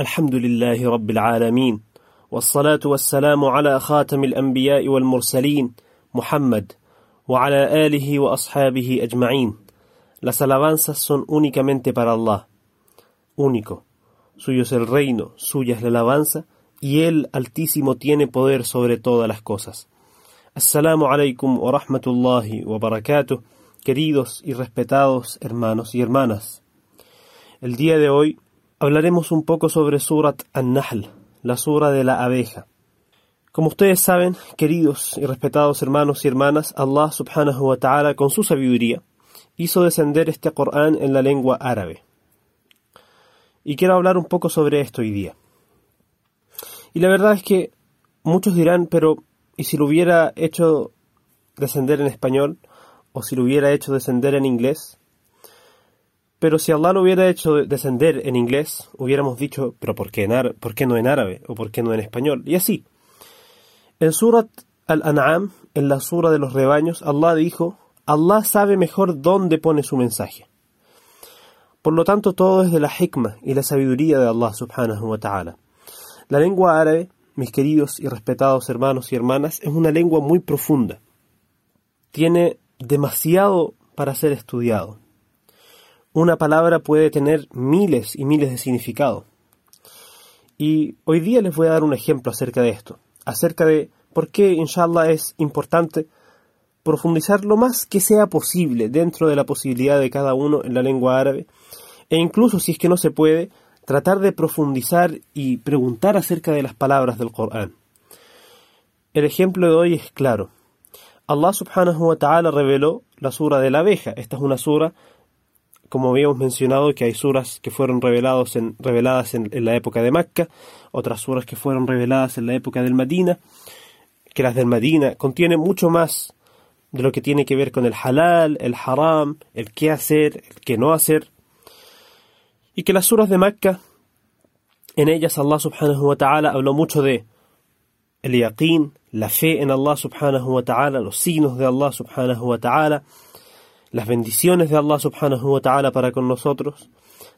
الحمد لله رب العالمين والصلاة والسلام على خاتم الأنبياء والمرسلين محمد وعلى آله وأصحابه أجمعين Las alabanzas son únicamente para Allah, único. Suyo es el reino, suya es la alabanza, y Él altísimo tiene poder sobre todas las cosas. Assalamu alaikum wa rahmatullahi wa barakatuh, queridos y respetados hermanos y hermanas. El día de hoy hablaremos un poco sobre Surat An-Nahl, la sura de la abeja. Como ustedes saben, queridos y respetados hermanos y hermanas, Allah subhanahu wa ta'ala con su sabiduría hizo descender este Corán en la lengua árabe. Y quiero hablar un poco sobre esto hoy día. Y la verdad es que muchos dirán, pero ¿y si lo hubiera hecho descender en español? ¿O si lo hubiera hecho descender en inglés? Pero si Allah lo hubiera hecho descender en inglés, hubiéramos dicho, pero ¿por qué, en ¿por qué no en árabe? ¿O por qué no en español? Y así. En Surat Al-An'am, en la sura de los rebaños, Allah dijo, Allah sabe mejor dónde pone su mensaje. Por lo tanto, todo es de la hikmah y la sabiduría de Allah subhanahu wa ta'ala. La lengua árabe, mis queridos y respetados hermanos y hermanas, es una lengua muy profunda. Tiene demasiado para ser estudiado una palabra puede tener miles y miles de significados. Y hoy día les voy a dar un ejemplo acerca de esto, acerca de por qué, inshallah, es importante profundizar lo más que sea posible dentro de la posibilidad de cada uno en la lengua árabe, e incluso si es que no se puede, tratar de profundizar y preguntar acerca de las palabras del Corán. El ejemplo de hoy es claro. Allah subhanahu wa ta'ala reveló la sura de la abeja. Esta es una sura como habíamos mencionado, que hay suras que fueron revelados en, reveladas en, la época de Mecca, otras suras que fueron reveladas en la época del Madina, que las del Madina contienen mucho más de lo que tiene que ver con el halal, el haram, el qué hacer, el qué no hacer, y que las suras de Mecca, en ellas Allah subhanahu wa ta'ala habló mucho de el yaqeen, la fe en Allah subhanahu wa ta'ala, los signos de Allah subhanahu wa ta'ala, las bendiciones de Allah subhanahu wa ta'ala para con nosotros.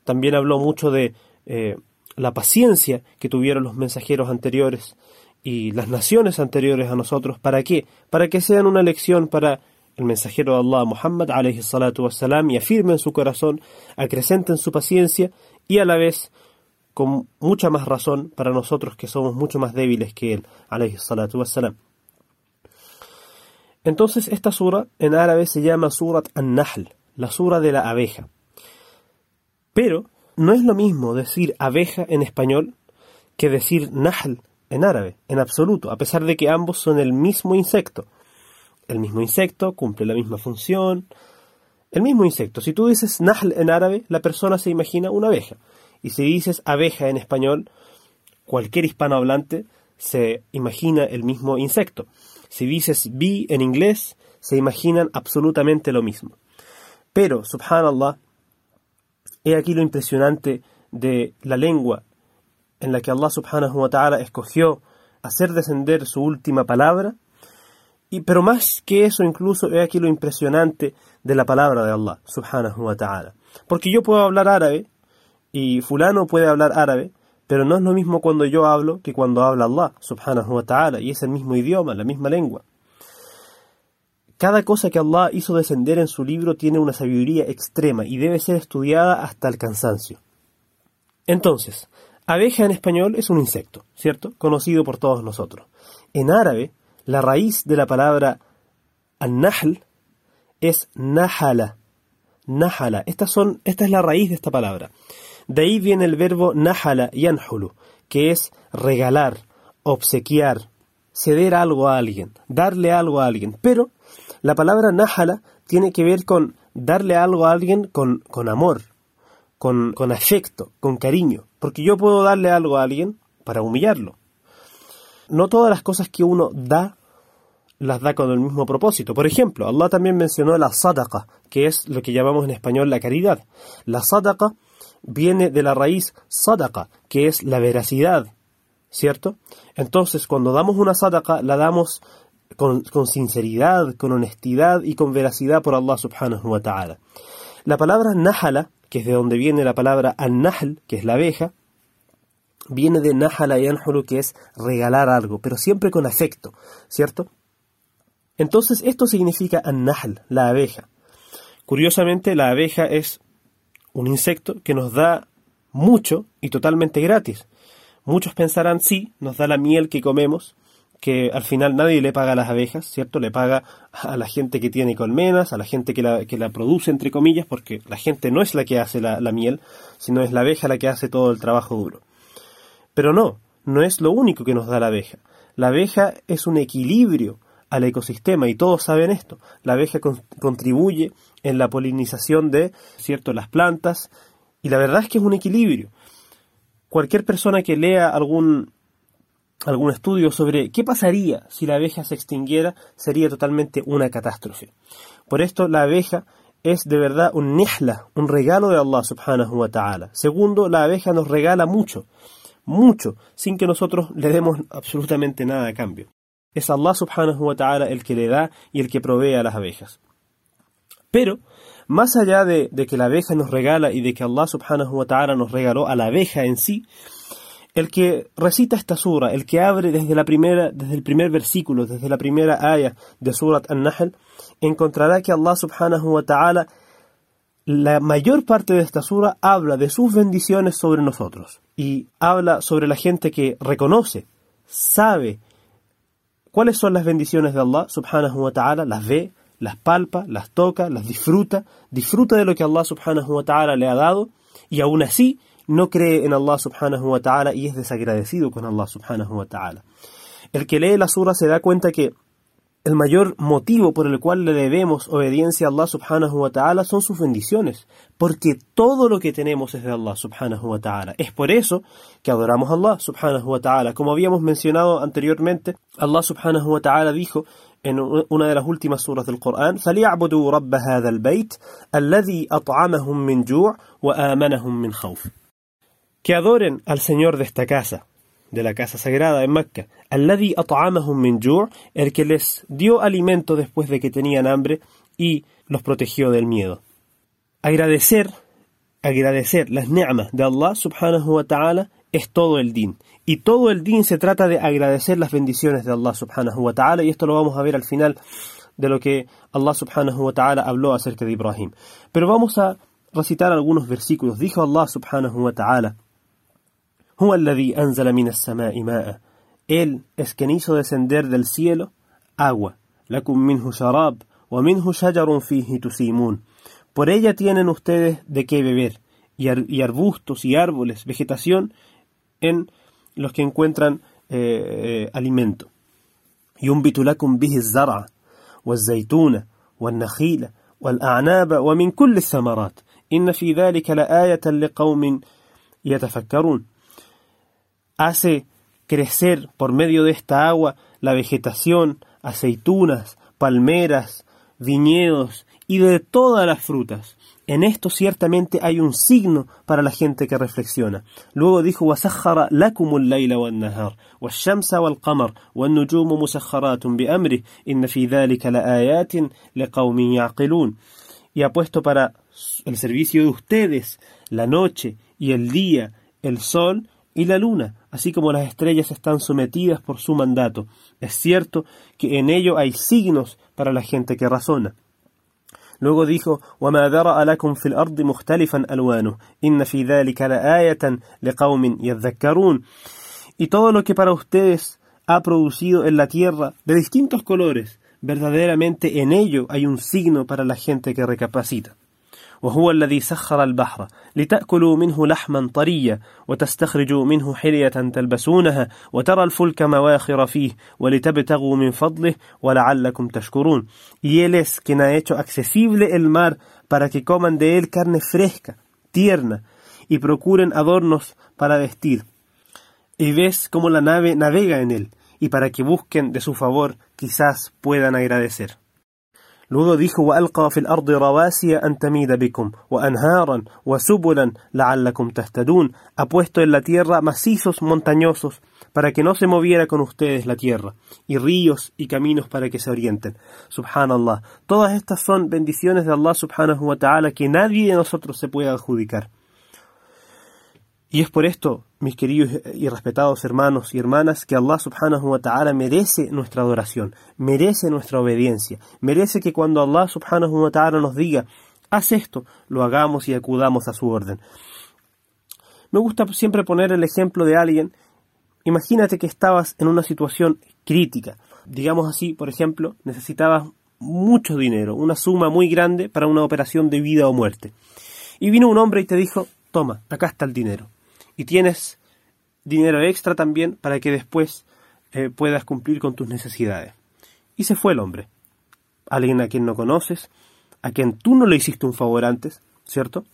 También habló mucho de eh, la paciencia que tuvieron los mensajeros anteriores y las naciones anteriores a nosotros. ¿Para qué? Para que sean una lección para el mensajero de Allah, Muhammad alayhi salatu wassalam, y afirmen su corazón, acrecenten su paciencia y a la vez con mucha más razón para nosotros que somos mucho más débiles que él, alayhi salatu wassalam. Entonces esta sura en árabe se llama Surat An-Nahl, la sura de la abeja. Pero no es lo mismo decir abeja en español que decir Nahl en árabe, en absoluto, a pesar de que ambos son el mismo insecto. El mismo insecto cumple la misma función. El mismo insecto. Si tú dices Nahl en árabe, la persona se imagina una abeja. Y si dices abeja en español, cualquier hispanohablante se imagina el mismo insecto. Si dices bee en inglés, se imaginan absolutamente lo mismo. Pero, subhanallah, he aquí lo impresionante de la lengua en la que Allah subhanahu wa ta'ala escogió hacer descender su última palabra. Y, pero más que eso, incluso he aquí lo impresionante de la palabra de Allah subhanahu wa ta'ala. Porque yo puedo hablar árabe y fulano puede hablar árabe, pero no es lo mismo cuando yo hablo que cuando habla Allah, subhanahu wa ta'ala, y es el mismo idioma, la misma lengua. Cada cosa que Allah hizo descender en su libro tiene una sabiduría extrema y debe ser estudiada hasta el cansancio. Entonces, abeja en español es un insecto, ¿cierto? Conocido por todos nosotros. En árabe, la raíz de la palabra an-nahl es nahala. Nahala. Estas son, esta es la raíz de esta palabra. De ahí viene el verbo nahala yanhulu, que es regalar, obsequiar, ceder algo a alguien, darle algo a alguien. Pero la palabra nahala tiene que ver con darle algo a alguien con, con amor, con, con afecto, con cariño. Porque yo puedo darle algo a alguien para humillarlo. No todas las cosas que uno da las da con el mismo propósito. Por ejemplo, Allah también mencionó la sadaqa, que es lo que llamamos en español la caridad. La sadaqa viene de la raíz sadaqa, que es la veracidad, ¿cierto? Entonces, cuando damos una sadaqa, la damos con, sinceridad, con honestidad y con veracidad por Allah subhanahu wa ta'ala. La palabra nahala, que es de donde viene la palabra an-nahl, que es la abeja, viene de Nahala Yanhulu, que es regalar algo, pero siempre con afecto, ¿cierto? Entonces esto significa an-nahl, la abeja. Curiosamente, la abeja es un insecto que nos da mucho y totalmente gratis. Muchos pensarán, sí, nos da la miel que comemos, que al final nadie le paga a las abejas, ¿cierto? Le paga a la gente que tiene colmenas, a la gente que la, que la produce, entre comillas, porque la gente no es la que hace la, la miel, sino es la abeja la que hace todo el trabajo duro. Pero no, no es lo único que nos da la abeja. La abeja es un equilibrio al ecosistema y todos saben esto. La abeja contribuye en la polinización de cierto las plantas y la verdad es que es un equilibrio. Cualquier persona que lea algún algún estudio sobre qué pasaría si la abeja se extinguiera sería totalmente una catástrofe. Por esto la abeja es de verdad un nihla, un regalo de Allah subhanahu wa ta'ala. Segundo, la abeja nos regala mucho, mucho, sin que nosotros le demos absolutamente nada a cambio. Es Allah subhanahu wa ta'ala el que le da y el que provee a las abejas. Pero, más allá de, que la abeja nos regala y de que Allah subhanahu wa ta'ala nos regaló a la abeja en sí, el que recita esta sura, el que abre desde, la primera, desde el primer versículo, desde la primera aya de Surat An-Nahl, encontrará que Allah subhanahu wa ta'ala, la mayor parte de esta sura habla de sus bendiciones sobre nosotros y habla sobre la gente que reconoce, sabe ¿Cuáles son las bendiciones de Allah subhanahu wa ta'ala? Las ve, las palpa, las toca, las disfruta, disfruta de lo que Allah subhanahu wa ta'ala le ha dado y aún así no cree en Allah subhanahu wa ta'ala y es desagradecido con Allah subhanahu wa ta'ala. El que lee la sura se da cuenta que el mayor motivo por el cual le debemos obediencia a Allah subhanahu wa ta'ala son sus bendiciones, porque todo lo que tenemos es de Allah subhanahu wa ta'ala. Es por eso que adoramos a Allah subhanahu wa ta'ala. Como habíamos mencionado anteriormente, Allah subhanahu wa ta'ala dijo en una de las últimas suras del Corán, فَلْيَعْبُدُوا رَبَّ هَذَا الْبَيْتِ الَّذِي أَطْعَمَهُم مِّن جُوعٍ وَآمَنَهُم مِّن خَوْفٍ Que adoren al Señor de esta casa, de la casa sagrada en Mecca, Alladhi at'amahum min el que les dio alimento después de que tenían hambre y los protegió del miedo. Agradecer, agradecer las ni'mas de Allah subhanahu wa ta'ala es todo el din. Y todo el din se trata de agradecer las bendiciones de Allah subhanahu wa ta'ala y esto lo vamos a ver al final de lo que Allah subhanahu wa ta'ala habló acerca de Ibrahim. Pero vamos a recitar algunos versículos. Dijo Allah subhanahu wa ta'ala él es quien hizo descender del cielo agua. Por ella tienen ustedes de qué beber, y, arbustos y árboles, vegetación en los que encuentran eh, eh, alimento. ينبت لكم به الزرع والزيتون والنخيل والأعناب ومن كل الثمرات إن في ذلك لآية لقوم يتفكرون hace crecer por medio de esta agua la vegetación, aceitunas, palmeras, viñedos y de todas las frutas. En esto ciertamente hay un signo para la gente que reflexiona. Luego dijo: وَسَخَّرَ لَكُمُ اللَّيْلَ وَالنَّهَارَ وَالشَّمْسَ وَالْقَمَرَ وَالنُّجُومُ مُسَخَّرَاتٌ بِأَمْرِهِ إِنَّ فِي ذَلِكَ لَآيَاتٍ لِقَوْمٍ يَعْقِلُونَ Y ha puesto para el servicio de ustedes la noche y el día, el sol y la luna, así como las estrellas están sometidas por su mandato. Es cierto que en ello hay signos para la gente que razona. Luego dijo, وَمَا ذَرَأَ لَكُمْ فِي الْأَرْضِ مُخْتَلِفًا أَلْوَانُهُ إِنَّ فِي ذَلِكَ لَآيَةً لِقَوْمٍ يَذَّكَّرُونَ Y todo lo que para ustedes ha producido en la tierra de distintos colores, verdaderamente en ello hay un signo para la gente que recapacita. وهو الذي سخر البحر لتأكلوا منه لحما طريا وتستخرجوا منه حلية تلبسونها وترى الفلك مواخر فيه ولتبتغوا من فضله ولعلكم تشكرون Y él es quien ha hecho accesible el mar para que coman de él carne fresca, tierna, y procuren adornos para vestir. Y ves cómo la nave navega en él, y para que busquen de su favor quizás puedan agradecer. Luego dijo, وَأَلْقَى فِي الْأَرْضِ رَوَاسِيَ أَن تَمِيدَ بِكُمْ وَأَنْهَارًا وَسُبُلًا لَعَلَّكُمْ تَهْتَدُونَ Ha puesto en la tierra macizos montañosos para que no se moviera con ustedes la tierra, y ríos y caminos para que se orienten. Subhanallah. Todas estas son bendiciones de Allah subhanahu wa ta'ala que nadie de nosotros se puede adjudicar. Y es por esto, mis queridos y respetados hermanos y hermanas, que Allah subhanahu wa ta'ala merece nuestra adoración, merece nuestra obediencia, merece que cuando Allah subhanahu wa ta'ala nos diga, haz esto, lo hagamos y acudamos a su orden. Me gusta siempre poner el ejemplo de alguien, imagínate que estabas en una situación crítica, digamos así, por ejemplo, necesitabas mucho dinero, una suma muy grande para una operación de vida o muerte. Y vino un hombre y te dijo, toma, acá está el dinero y tienes dinero extra también para que después eh, puedas cumplir con tus necesidades. Y se fue el hombre. Alguien a quien no conoces, a quien tú no le hiciste un favor antes, ¿cierto?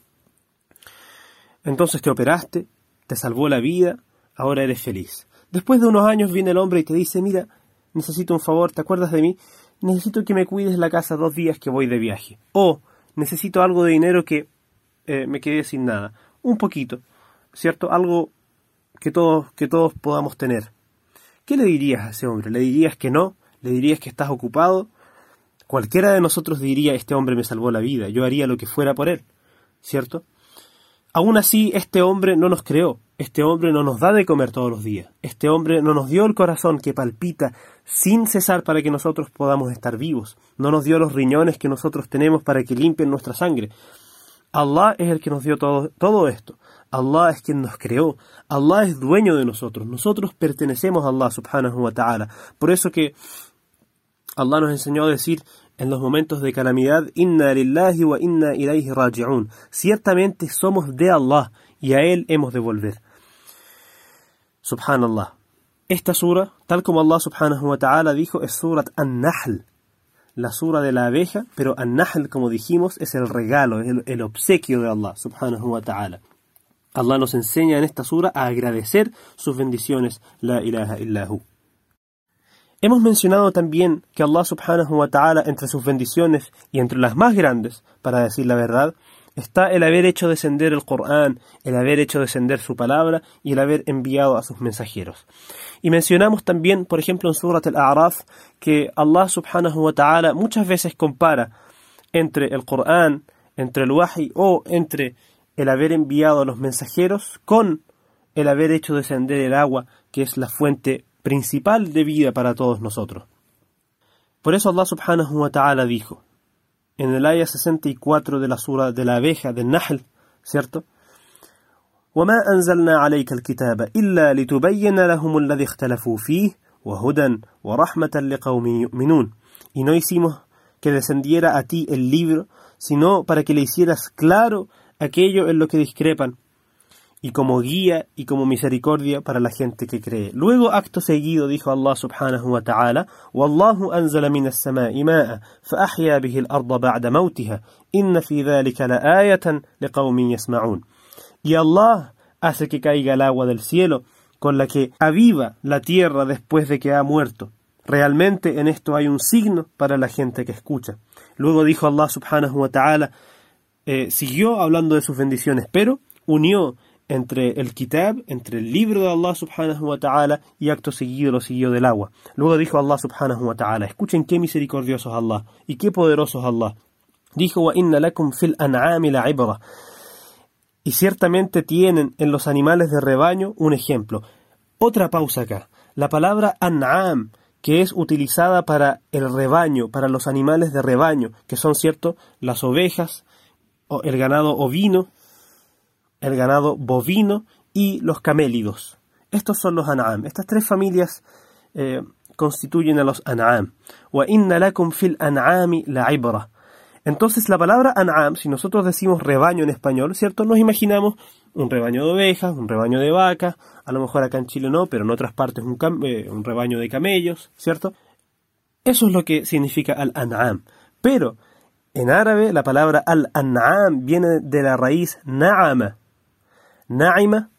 Entonces te operaste, te salvó la vida, ahora eres feliz. Después de unos años viene el hombre y te dice, mira, necesito un favor, ¿te acuerdas de mí? Necesito que me cuides la casa dos días que voy de viaje. O necesito algo de dinero que eh, me quedé sin nada. Un poquito. ¿Cierto? Algo que todos, que todos podamos tener. ¿Qué le dirías a ese hombre? ¿Le dirías que no? ¿Le dirías que estás ocupado? Cualquiera de nosotros diría, este hombre me salvó la vida, yo haría lo que fuera por él, ¿cierto? Aún así, este hombre no nos creó, este hombre no nos da de comer todos los días, este hombre no nos dio el corazón que palpita sin cesar para que nosotros podamos estar vivos, no nos dio los riñones que nosotros tenemos para que limpien nuestra sangre. Allah es el que nos dio todo, todo esto. Allah es quien nos creó, Allah es dueño de nosotros, nosotros pertenecemos a Allah subhanahu wa ta'ala. Por eso que Allah nos enseñó a decir en los momentos de calamidad, Inna lillahi wa inna ilayhi. Ciertamente somos de Allah y a Él hemos de volver. Subhanallah. Esta sura, tal como Allah subhanahu wa ta'ala dijo, es surat An-Nahl, la sura de la abeja, pero An-Nahl, como dijimos, es el regalo, el, el obsequio de Allah subhanahu wa ta'ala. Allah nos enseña en esta sura a agradecer sus bendiciones, la ilaha illahu. Hemos mencionado también que Allah subhanahu wa ta'ala entre sus bendiciones y entre las más grandes, para decir la verdad, está el haber hecho descender el Corán, el haber hecho descender su palabra y el haber enviado a sus mensajeros. Y mencionamos también, por ejemplo, en Surat al-A'raf, que Allah subhanahu wa ta'ala muchas veces compara entre el Corán, entre el Wahi o entre el haber enviado a los mensajeros con el haber hecho descender el agua, que es la fuente principal de vida para todos nosotros. Por eso Allah subhanahu wa ta'ala dijo, en el ayah 64 de la sura de la abeja del Nahl, ¿cierto? وما أنزلنا عليك الكتاب إلا لتبين لهم الذي اختلفوا فيه وهدى ورحمة لقوم يؤمنون y no hicimos que descendiera a ti el libro sino para que le hicieras claro aquello en lo que discrepan, y como guía y como misericordia para la gente que cree. Luego, acto seguido, dijo Allah subhanahu wa ta'ala, وَاللَّهُ أَنزَلَ مِنَ السَّمَاءِ مَاءً فَأَحْيَا بِهِ الْأَرْضَ بَعْدَ مَوْتِهَا إِنَّ فِي ذَلِكَ لَآيَةً لِقَوْمٍ يَسْمَعُونَ Y Allah hace que caiga el agua del cielo, con la que aviva la tierra después de que ha muerto. Realmente en esto hay un signo para la gente que escucha. Luego dijo Allah subhanahu wa ta'ala, eh, siguió hablando de sus bendiciones, pero unió entre el kitab, entre el libro de Allah subhanahu wa ta'ala y acto seguido lo siguió del agua. Luego dijo Allah subhanahu wa ta'ala, escuchen qué misericordioso es Allah y qué poderoso es Allah. Dijo, wa inna lakum fil an'ami. Y ciertamente tienen en los animales de rebaño un ejemplo. Otra pausa acá. La palabra an'am, que es utilizada para el rebaño, para los animales de rebaño, que son, cierto, las ovejas, el ganado ovino, el ganado bovino y los camélidos. Estos son los an'am. Estas tres familias eh, constituyen a los an'am. Entonces la palabra an'am, si nosotros decimos rebaño en español, ¿cierto? Nos imaginamos un rebaño de ovejas, un rebaño de vacas, a lo mejor acá en Chile no, pero en otras partes un, eh, rebaño de camellos, ¿cierto? Eso es lo que significa al an'am. Pero en árabe, la palabra al-an'am viene de la raíz na'ama. Na'ima,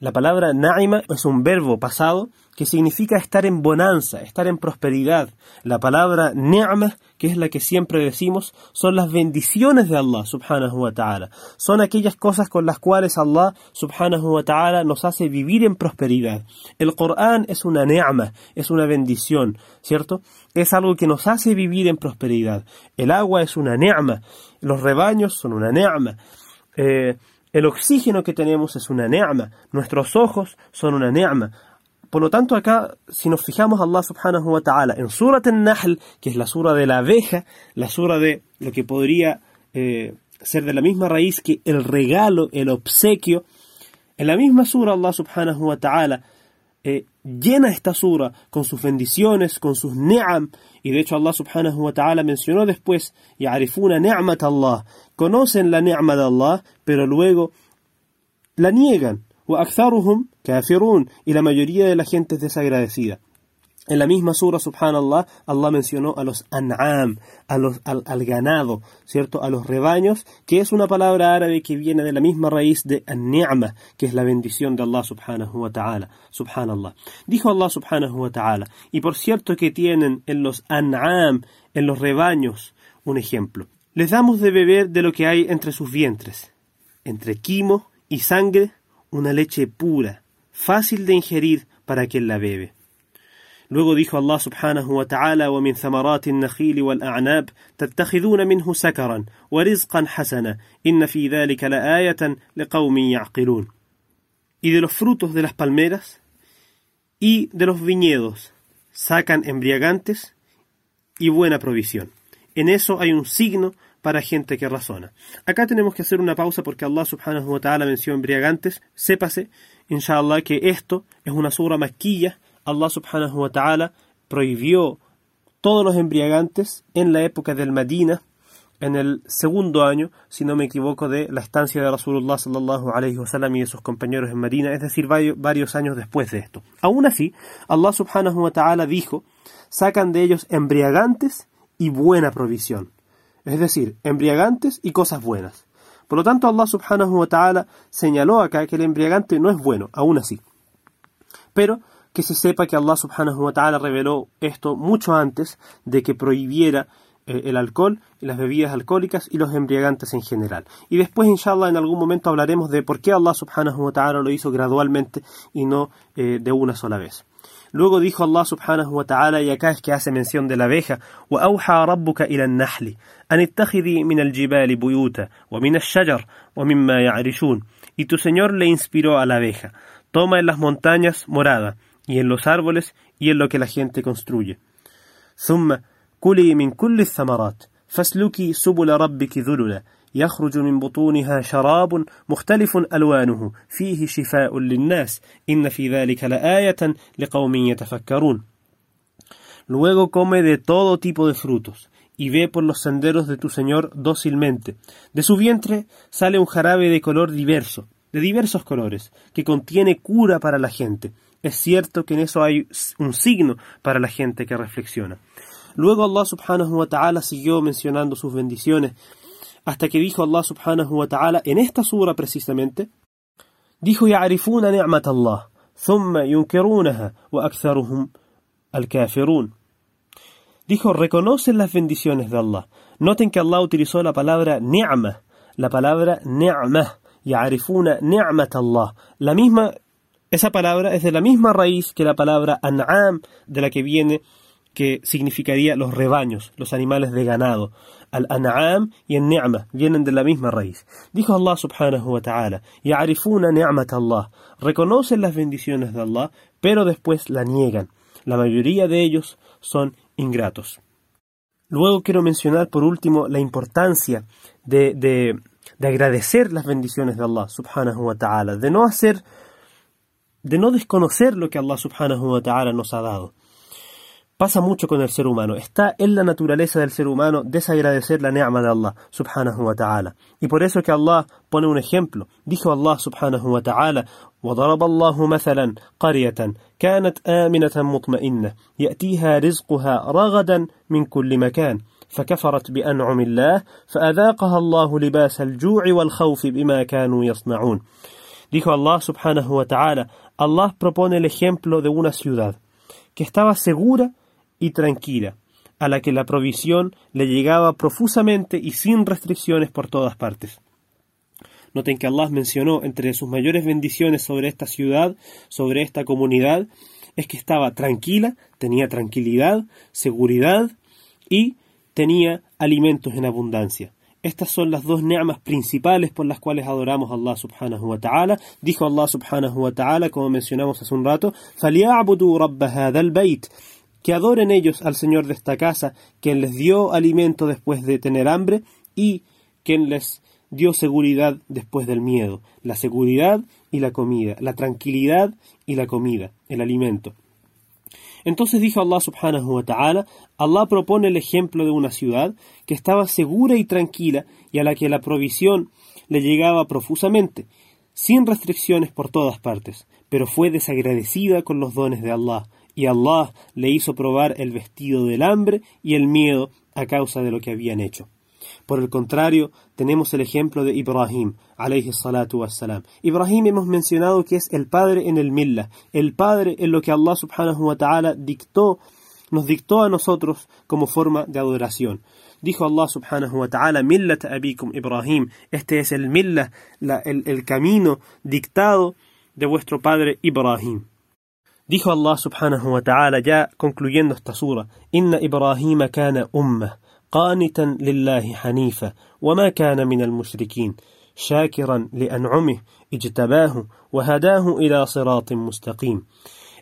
la palabra na'ima es un verbo pasado que significa estar en bonanza, estar en prosperidad. La palabra ni'ma, que es la que siempre decimos, son las bendiciones de Allah subhanahu wa ta'ala. Son aquellas cosas con las cuales Allah subhanahu wa ta'ala nos hace vivir en prosperidad. El Corán es una ni'ma, es una bendición, ¿cierto? Es algo que nos hace vivir en prosperidad. El agua es una ni'ma, los rebaños son una ni'ma. Eh, El oxígeno que tenemos es una ne'ma, nuestros ojos son una ne'ma. Por lo tanto, acá, si nos fijamos, Allah subhanahu wa ta'ala, en Surat al-Nahl, que es la sura de la abeja, la sura de lo que podría eh, ser de la misma raíz que el regalo, el obsequio, en la misma sura Allah subhanahu wa ta'ala eh, llena esta sura con sus bendiciones, con sus ni'am, y de hecho Allah subhanahu wa ta'ala mencionó después, ya'rifuna ni'mat Allah, conocen la ni'ma de Allah, pero luego la niegan, aktharuhum kafirun, y la mayoría de la gente es desagradecida. En la misma sura, subhanallah, Allah mencionó a los an'am, al, ganado, ¿cierto? A los rebaños, que es una palabra árabe que viene de la misma raíz de an-ni'ma, que es la bendición de Allah subhanahu wa ta'ala, subhanallah. Dijo Allah subhanahu wa ta'ala, y por cierto que tienen en los an'am, en los rebaños, un ejemplo. Les damos de beber de lo que hay entre sus vientres, entre quimo y sangre, una leche pura, fácil de ingerir para quien la bebe. Luego dijo Allah subhanahu wa ta'ala ومن ثمرات النخيل والأعناب تتخذون منه سكرا ورزقا حسنا إن في ذلك لآية لقوم يعقلون Y de los frutos de las palmeras y de los viñedos sacan embriagantes y buena provisión. En eso hay un signo para gente que razona. Acá tenemos que hacer una pausa porque Allah subhanahu wa ta'ala mencionó embriagantes. Sépase, inshallah, que esto es una sura maquilla Allah subhanahu wa ta'ala prohibió todos los embriagantes en la época del Medina, en el segundo año, si no me equivoco, de la estancia de Rasulullah sallallahu alayhi wasallam y de sus compañeros en Medina, es decir, varios, años después de esto. Aún así, Allah subhanahu wa ta'ala dijo, sacan de ellos embriagantes y buena provisión. Es decir, embriagantes y cosas buenas. Por lo tanto, Allah subhanahu wa ta'ala señaló acá que el embriagante no es bueno, aún así. Pero que se sepa que Allah subhanahu wa ta'ala reveló esto mucho antes de que prohibiera eh, el alcohol, las bebidas alcohólicas y los embriagantes en general. Y después, inshallah, en algún momento hablaremos de por qué Allah subhanahu wa ta'ala lo hizo gradualmente y no eh, de una sola vez. Luego dijo Allah subhanahu wa ta'ala, y acá es que hace mención de la abeja, وَأَوْحَى رَبُّكَ إِلَى النَّحْلِ أَنِ اتَّخِذِي مِنَ الْجِبَالِ بُيُوتًا وَمِنَ الشَّجَرِ وَمِمَّا يَعْرِشُونَ Y tu Señor le inspiró a la abeja, toma en las montañas morada, y en los árboles y en lo que la gente construye. ثم كلي من كل الثمرات فاسلكي سبل ربك ذللا يخرج من بطونها شراب مختلف ألوانه فيه شفاء للناس إن في ذلك لآية لقوم يتفكرون Luego come de todo tipo de frutos, y ve por los senderos de tu Señor dócilmente. De su vientre sale un jarabe de color diverso, de diversos colores, que contiene cura para la gente. Es cierto que en eso hay un signo para la gente que reflexiona. Luego Allah subhanahu wa ta'ala siguió mencionando sus bendiciones hasta que dijo Allah subhanahu wa ta'ala en esta sura precisamente dijo يعرفون نعمة الله ثم ينكرونها وأكثرهم الكافرون dijo reconocen las bendiciones de Allah noten que Allah utilizó la palabra ni'ma la palabra ni'ma يعرفون نعمة الله la misma esa palabra es de la misma raíz que la palabra an'am, de la que viene, que significaría los rebaños, los animales de ganado. Al-an'am y el ni'ma vienen de la misma raíz. Dijo Allah subhanahu wa ta'ala, ya'rifuna ni'mat Allah, reconocen las bendiciones de Allah, pero después la niegan. La mayoría de ellos son ingratos. Luego quiero mencionar por último la importancia de, de, de agradecer las bendiciones de Allah subhanahu wa ta'ala, de no hacer de no desconocer lo que Allah subhanahu wa ta'ala nos ha dado. Pasa mucho con el ser humano. Está en la naturaleza del ser humano desagradecer la ni'ma de Allah subhanahu wa ta'ala. Y por eso que Allah pone un ejemplo. Dijo Allah subhanahu wa ta'ala, وضرب الله مثلا قرية كانت آمنة مطمئنة يأتيها رزقها رغدا من كل مكان فكفرت بأنعم الله فأذاقها الله لباس الجوع والخوف بما كانوا يصنعون Dijo Allah subhanahu wa ta'ala, Allah propone el ejemplo de una ciudad que estaba segura y tranquila, a la que la provisión le llegaba profusamente y sin restricciones por todas partes. Noten que Allah mencionó entre sus mayores bendiciones sobre esta ciudad, sobre esta comunidad, es que estaba tranquila, tenía tranquilidad, seguridad y tenía alimentos en abundancia. Estas son las dos ni'mas principales por las cuales adoramos a Allah subhanahu wa ta'ala. Dijo Allah subhanahu wa ta'ala, como mencionamos hace un rato, que adoren ellos al Señor de esta casa, quien les dio alimento después de tener hambre y quien les dio seguridad después del miedo. La seguridad y la comida, la tranquilidad y la comida, el alimento. Entonces dijo Allah subhanahu wa ta'ala, Allah propone el ejemplo de una ciudad que estaba segura y tranquila y a la que la provisión le llegaba profusamente, sin restricciones por todas partes, pero fue desagradecida con los dones de Allah, y Allah le hizo probar el vestido del hambre y el miedo a causa de lo que habían hecho. Por el contrario, tenemos el ejemplo de Ibrahim, alayhi salatu wassalam. Ibrahim hemos mencionado que es el padre en el millah, el padre en lo que Allah subhanahu wa ta'ala dictó, nos dictó a nosotros como forma de adoración. Dijo Allah subhanahu wa ta'ala, millat abikum Ibrahim, este es el millah, el, el camino dictado de vuestro padre Ibrahim. Dijo Allah subhanahu wa ta'ala ya concluyendo esta sura, Inna Ibrahim kana ummah قانتا لله حنيفا وما كان من المشركين شاكرا لأنعمه اجتباه وهداه إلى صراط مستقيم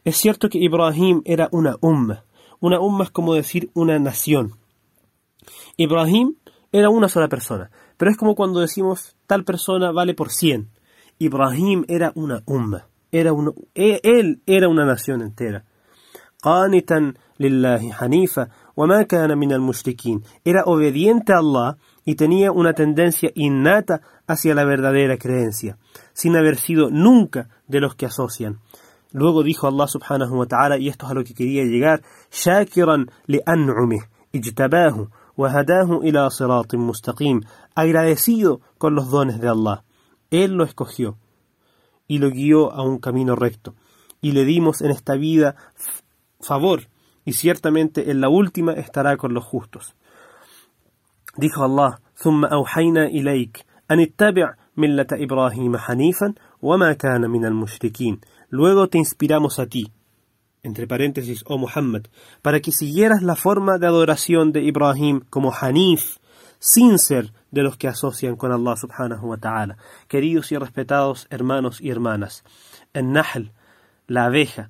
Es cierto que Ibrahim era una umma. Una umma es como decir una nación. Ibrahim era una sola persona. Pero es como cuando decimos tal persona vale por cien. Ibrahim era una umma. Era uno, él era una nación entera. قانتا لله حنيفا era obediente a Allah y tenía una tendencia innata hacia la verdadera creencia, sin haber sido nunca de los que asocian. Luego dijo Allah subhanahu wa ta'ala, y esto es a lo que quería llegar, shakiran li ijtabahu wa hadahu ila siratin mustaqim, agradecido con los dones de Allah. Él lo escogió y lo guió a un camino recto, y le dimos en esta vida favor y ciertamente en la última estará con los justos. Dijo Allah, ثم أوحينا إليك أن اتبع ملة إبراهيم حنيفا وما كان من المشركين. Luego te inspiramos a ti, entre paréntesis, oh Muhammad, para que siguieras la forma de adoración de Ibrahim como Hanif, sin ser de los que asocian con Allah subhanahu wa ta'ala. Queridos y respetados hermanos y hermanas, el Nahl, la abeja,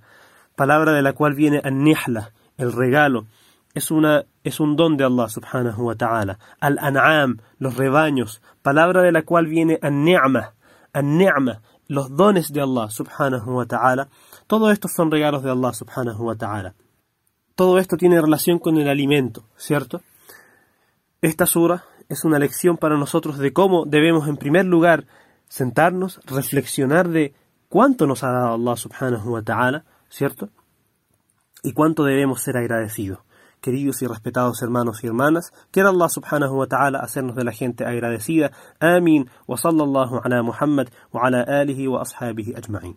palabra de la cual viene an-nihla, el regalo, es, una, es un don de Allah subhanahu wa ta'ala. Al-an'am, los rebaños, palabra de la cual viene an-ni'ma, los dones de Allah subhanahu wa ta'ala. Todo esto son regalos de Allah subhanahu wa ta'ala. Todo esto tiene relación con el alimento, ¿cierto? Esta sura es una lección para nosotros de cómo debemos en primer lugar sentarnos, reflexionar de cuánto nos ha dado Allah subhanahu wa ta'ala, ¿cierto? Y cuánto debemos ser agradecidos. Queridos y respetados hermanos y hermanas, quiera Allah subhanahu wa ta'ala hacernos de la gente agradecida. Amin. Wa sallallahu ala Muhammad wa ala alihi wa ashabihi ajma'in.